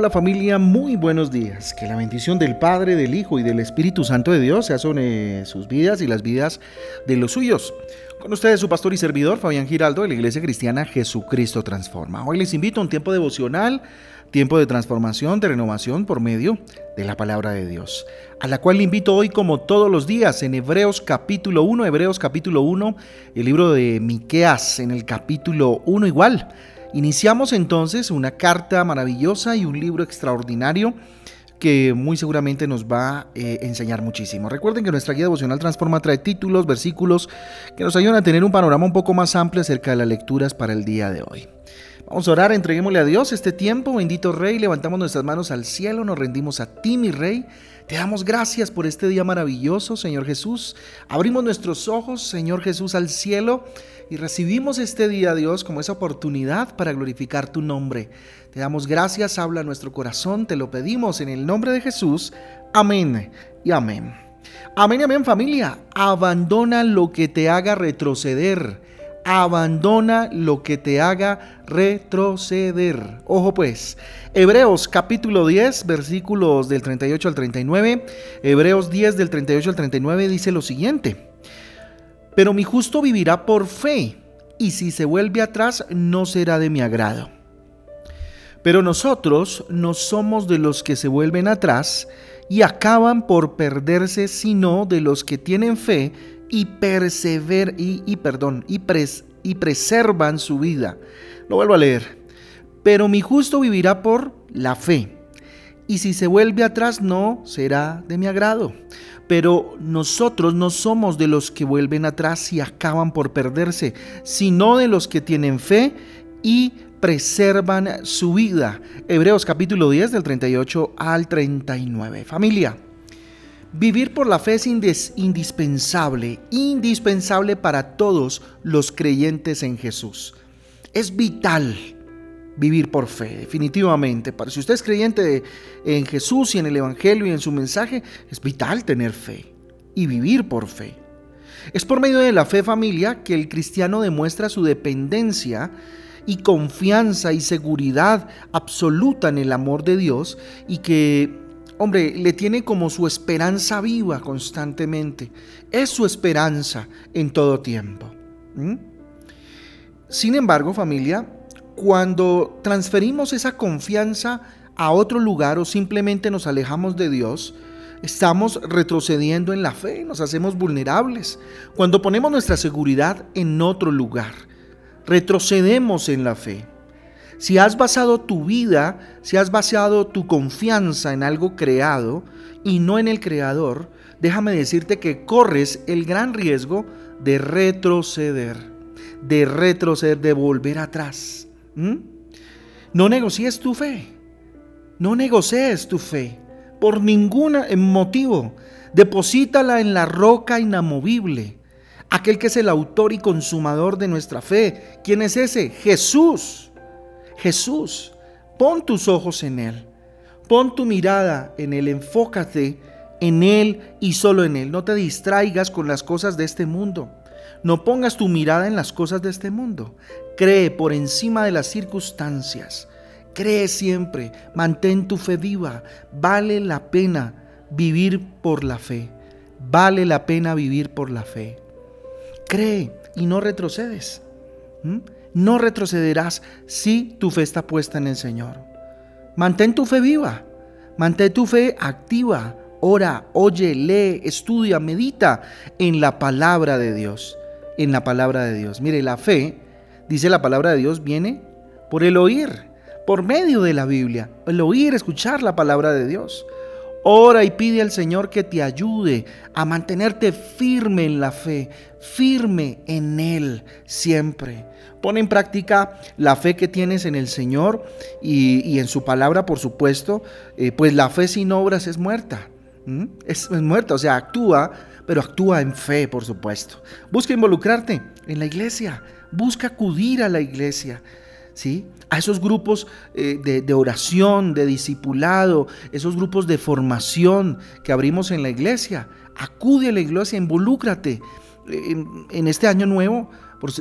Hola, familia, muy buenos días. Que la bendición del Padre, del Hijo y del Espíritu Santo de Dios sea sobre sus vidas y las vidas de los suyos. Con ustedes su pastor y servidor Fabián Giraldo de la Iglesia Cristiana Jesucristo Transforma. Hoy les invito a un tiempo devocional, tiempo de transformación, de renovación por medio de la palabra de Dios, a la cual le invito hoy como todos los días en Hebreos capítulo 1, Hebreos capítulo 1, el libro de Miqueas en el capítulo 1 igual Iniciamos entonces una carta maravillosa y un libro extraordinario que muy seguramente nos va a eh, enseñar muchísimo. Recuerden que nuestra guía devocional Transforma trae títulos, versículos que nos ayudan a tener un panorama un poco más amplio acerca de las lecturas para el día de hoy. Vamos a orar, entreguémosle a Dios este tiempo, bendito Rey, levantamos nuestras manos al cielo, nos rendimos a ti, mi Rey. Te damos gracias por este día maravilloso, Señor Jesús. Abrimos nuestros ojos, Señor Jesús, al cielo y recibimos este día, Dios, como esa oportunidad para glorificar tu nombre. Te damos gracias, habla nuestro corazón, te lo pedimos en el nombre de Jesús. Amén y amén. Amén y amén familia. Abandona lo que te haga retroceder. Abandona lo que te haga retroceder. Ojo pues, Hebreos capítulo 10, versículos del 38 al 39. Hebreos 10 del 38 al 39 dice lo siguiente. Pero mi justo vivirá por fe, y si se vuelve atrás no será de mi agrado. Pero nosotros no somos de los que se vuelven atrás y acaban por perderse, sino de los que tienen fe y persever y, perdón, y, y preservan su vida. Lo vuelvo a leer. Pero mi justo vivirá por la fe, y si se vuelve atrás no será de mi agrado. Pero nosotros no somos de los que vuelven atrás y acaban por perderse, sino de los que tienen fe y preservan su vida. Hebreos capítulo 10 del 38 al 39. Familia, vivir por la fe es indispensable, indispensable para todos los creyentes en Jesús. Es vital vivir por fe, definitivamente. Para si usted es creyente en Jesús y en el Evangelio y en su mensaje, es vital tener fe y vivir por fe. Es por medio de la fe familia que el cristiano demuestra su dependencia y confianza y seguridad absoluta en el amor de Dios y que, hombre, le tiene como su esperanza viva constantemente. Es su esperanza en todo tiempo. Sin embargo, familia, cuando transferimos esa confianza a otro lugar o simplemente nos alejamos de Dios, estamos retrocediendo en la fe, nos hacemos vulnerables. Cuando ponemos nuestra seguridad en otro lugar, retrocedemos en la fe. Si has basado tu vida, si has basado tu confianza en algo creado y no en el creador, déjame decirte que corres el gran riesgo de retroceder, de retroceder, de volver atrás. No negocies tu fe. No negocies tu fe por ningún motivo. Deposítala en la roca inamovible. Aquel que es el autor y consumador de nuestra fe. ¿Quién es ese? Jesús. Jesús. Pon tus ojos en Él. Pon tu mirada en Él. Enfócate en Él y solo en Él. No te distraigas con las cosas de este mundo. No pongas tu mirada en las cosas de este mundo. Cree por encima de las circunstancias. Cree siempre. Mantén tu fe viva. Vale la pena vivir por la fe. Vale la pena vivir por la fe. Cree y no retrocedes. ¿Mm? No retrocederás si tu fe está puesta en el Señor. Mantén tu fe viva. Mantén tu fe activa. Ora, oye, lee, estudia, medita en la palabra de Dios en la palabra de Dios. Mire, la fe, dice la palabra de Dios, viene por el oír, por medio de la Biblia. El oír, escuchar la palabra de Dios. Ora y pide al Señor que te ayude a mantenerte firme en la fe, firme en Él siempre. Pon en práctica la fe que tienes en el Señor y, en su palabra, por supuesto, eh, pues la fe sin obras es muerta. Es, es muerta, o sea, actúa pero actúa en fe, por supuesto. Busca involucrarte en la iglesia, busca acudir a la iglesia. ¿Sí? A esos grupos eh, de, oración, de discipulado, esos grupos de formación que abrimos en la iglesia. Acude a la iglesia, involúcrate. En, en este año nuevo,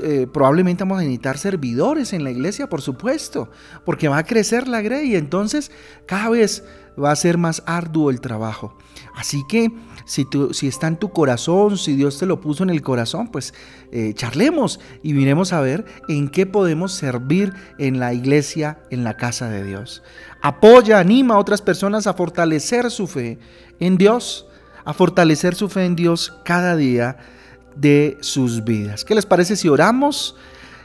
eh, probablemente vamos a necesitar servidores en la iglesia, por supuesto, porque va a crecer la grey y entonces cada vez va a ser más arduo el trabajo. Así que si, si está en tu corazón, si Dios te lo puso en el corazón, pues eh, charlemos y miremos a ver en qué podemos servir en la iglesia, en la casa de Dios. Apoya, anima a otras personas a fortalecer su fe en Dios, a fortalecer su fe en Dios cada día de sus vidas. ¿Qué les parece si oramos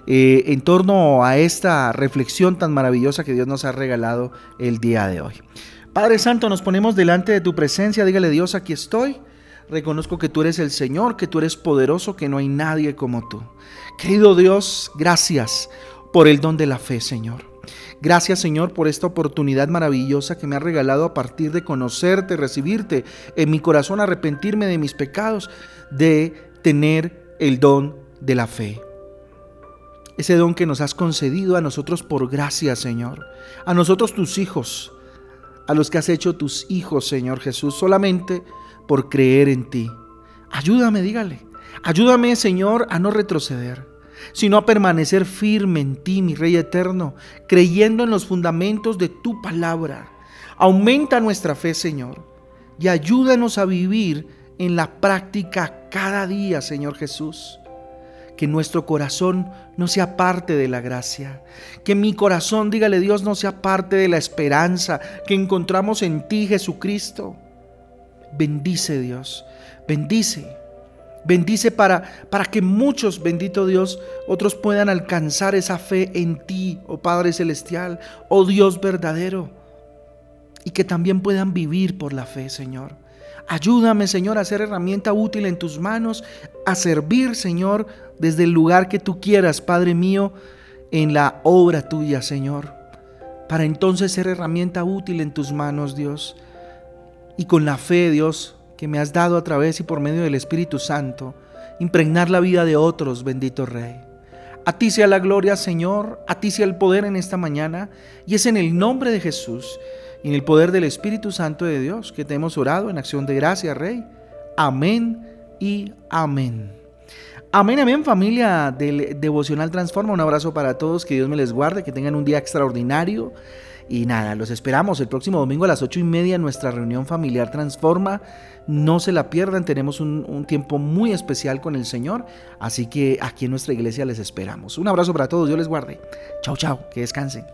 eh, en torno a esta reflexión tan maravillosa que Dios nos ha regalado el día de hoy? Padre Santo, nos ponemos delante de tu presencia, dígale Dios, aquí estoy. Reconozco que tú eres el Señor, que tú eres poderoso, que no hay nadie como tú. Querido Dios, gracias por el don de la fe, Señor. Gracias Señor por esta oportunidad maravillosa que me ha regalado a partir de conocerte, recibirte en mi corazón, arrepentirme de mis pecados, de tener el don de la fe. Ese don que nos has concedido a nosotros por gracia, Señor. A nosotros tus hijos, a los que has hecho tus hijos, Señor Jesús, solamente por creer en ti. Ayúdame, dígale. Ayúdame, Señor, a no retroceder, sino a permanecer firme en ti, mi Rey eterno, creyendo en los fundamentos de tu palabra. Aumenta nuestra fe, Señor, y ayúdanos a vivir en la práctica cada día, Señor Jesús. Que nuestro corazón no sea parte de la gracia. Que mi corazón, dígale Dios, no sea parte de la esperanza que encontramos en ti, Jesucristo. Bendice Dios, bendice. Bendice para, para que muchos, bendito Dios, otros puedan alcanzar esa fe en ti, oh Padre Celestial, oh Dios verdadero. Y que también puedan vivir por la fe, Señor. Ayúdame, Señor, a ser herramienta útil en tus manos, a servir, Señor, desde el lugar que tú quieras, Padre mío, en la obra tuya, Señor. Para entonces ser herramienta útil en tus manos, Dios. Y con la fe, Dios, que me has dado a través y por medio del Espíritu Santo, impregnar la vida de otros, bendito Rey. A ti sea la gloria, Señor, a ti sea el poder en esta mañana, y es en el nombre de Jesús y en el poder del Espíritu Santo de Dios que te hemos orado en acción de gracia, Rey. Amén y amén. Amén, amén familia del Devocional Transforma. Un abrazo para todos, que Dios me les guarde, que tengan un día extraordinario. Y nada, los esperamos el próximo domingo a las ocho y media en nuestra reunión familiar Transforma. No se la pierdan, tenemos un, tiempo muy especial con el Señor. Así que aquí en nuestra iglesia les esperamos. Un abrazo para todos, Dios les guarde. Chao, chao, que descansen.